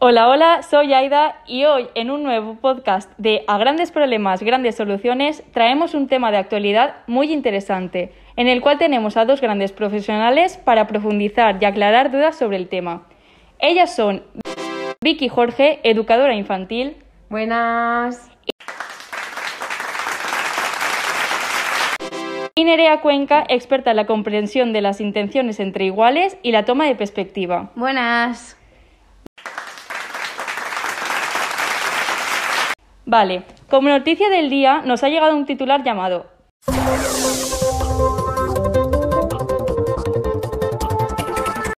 Hola, hola, soy Aida y hoy en un nuevo podcast de A grandes problemas, grandes soluciones traemos un tema de actualidad muy interesante, en el cual tenemos a dos grandes profesionales para profundizar y aclarar dudas sobre el tema. Ellas son Vicky Jorge, educadora infantil. Buenas. Y Nerea Cuenca, experta en la comprensión de las intenciones entre iguales y la toma de perspectiva. Buenas. Vale, como noticia del día nos ha llegado un titular llamado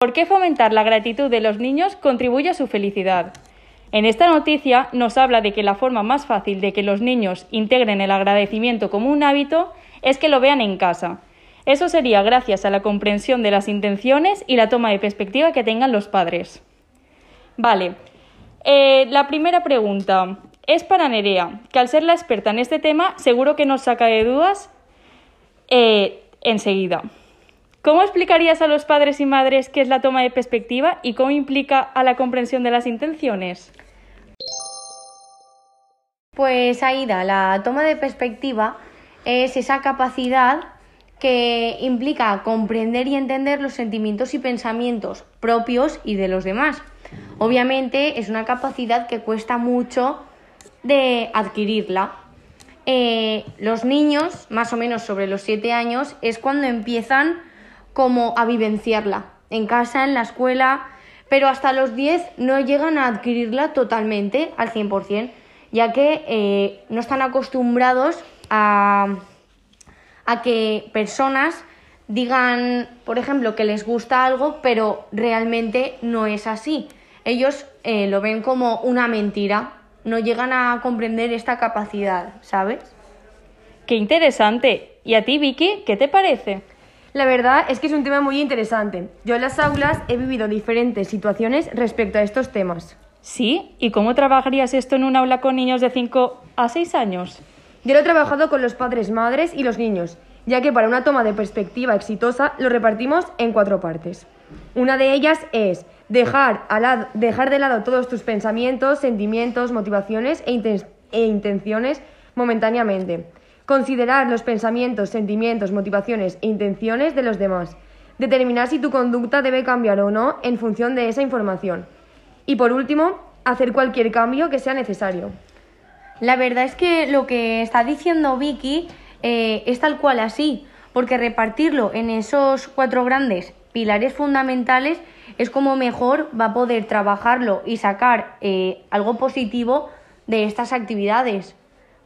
¿Por qué fomentar la gratitud de los niños contribuye a su felicidad? En esta noticia nos habla de que la forma más fácil de que los niños integren el agradecimiento como un hábito es que lo vean en casa. Eso sería gracias a la comprensión de las intenciones y la toma de perspectiva que tengan los padres. Vale, eh, la primera pregunta es para Nerea, que al ser la experta en este tema seguro que nos saca de dudas eh, enseguida. ¿Cómo explicarías a los padres y madres qué es la toma de perspectiva y cómo implica a la comprensión de las intenciones? Pues Aida, la toma de perspectiva es esa capacidad que implica comprender y entender los sentimientos y pensamientos propios y de los demás. Obviamente es una capacidad que cuesta mucho de adquirirla. Eh, los niños, más o menos sobre los 7 años, es cuando empiezan como a vivenciarla, en casa, en la escuela, pero hasta los 10 no llegan a adquirirla totalmente al 100%, ya que eh, no están acostumbrados a, a que personas digan, por ejemplo, que les gusta algo, pero realmente no es así. Ellos eh, lo ven como una mentira, no llegan a comprender esta capacidad, ¿sabes? Qué interesante. ¿Y a ti, Vicky, qué te parece? La verdad es que es un tema muy interesante. Yo en las aulas he vivido diferentes situaciones respecto a estos temas. ¿Sí? ¿Y cómo trabajarías esto en un aula con niños de 5 a 6 años? Yo lo he trabajado con los padres, madres y los niños, ya que para una toma de perspectiva exitosa lo repartimos en cuatro partes. Una de ellas es dejar, dejar de lado todos tus pensamientos, sentimientos, motivaciones e, e intenciones momentáneamente. Considerar los pensamientos, sentimientos, motivaciones e intenciones de los demás. Determinar si tu conducta debe cambiar o no en función de esa información. Y por último, hacer cualquier cambio que sea necesario. La verdad es que lo que está diciendo Vicky eh, es tal cual así, porque repartirlo en esos cuatro grandes pilares fundamentales es como mejor va a poder trabajarlo y sacar eh, algo positivo de estas actividades.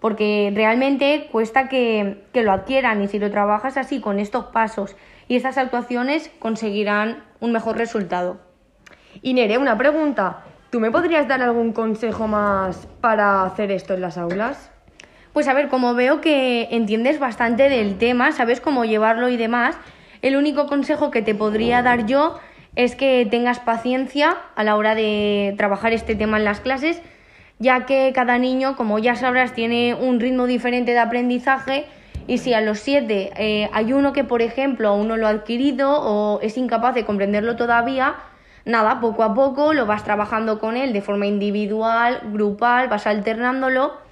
Porque realmente cuesta que, que lo adquieran y si lo trabajas así con estos pasos y estas actuaciones conseguirán un mejor resultado. Y Nere, una pregunta. ¿Tú me podrías dar algún consejo más para hacer esto en las aulas? Pues a ver, como veo que entiendes bastante del tema, sabes cómo llevarlo y demás, el único consejo que te podría dar yo es que tengas paciencia a la hora de trabajar este tema en las clases, ya que cada niño, como ya sabrás, tiene un ritmo diferente de aprendizaje y si a los siete eh, hay uno que, por ejemplo, aún no lo ha adquirido o es incapaz de comprenderlo todavía, nada, poco a poco lo vas trabajando con él de forma individual, grupal, vas alternándolo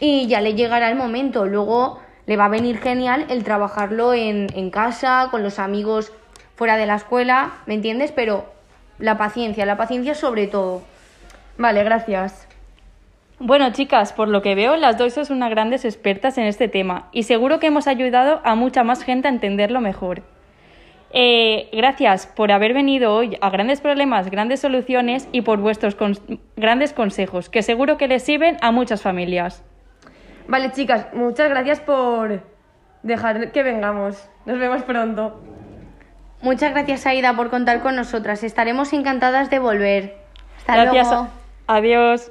y ya le llegará el momento. Luego le va a venir genial el trabajarlo en, en casa, con los amigos fuera de la escuela, ¿me entiendes? Pero la paciencia, la paciencia sobre todo. Vale, gracias. Bueno, chicas, por lo que veo, las dos son unas grandes expertas en este tema y seguro que hemos ayudado a mucha más gente a entenderlo mejor. Eh, gracias por haber venido hoy a Grandes Problemas, Grandes Soluciones y por vuestros grandes consejos, que seguro que les sirven a muchas familias. Vale, chicas, muchas gracias por dejar que vengamos. Nos vemos pronto. Muchas gracias, Aida, por contar con nosotras. Estaremos encantadas de volver. Hasta gracias. Adiós.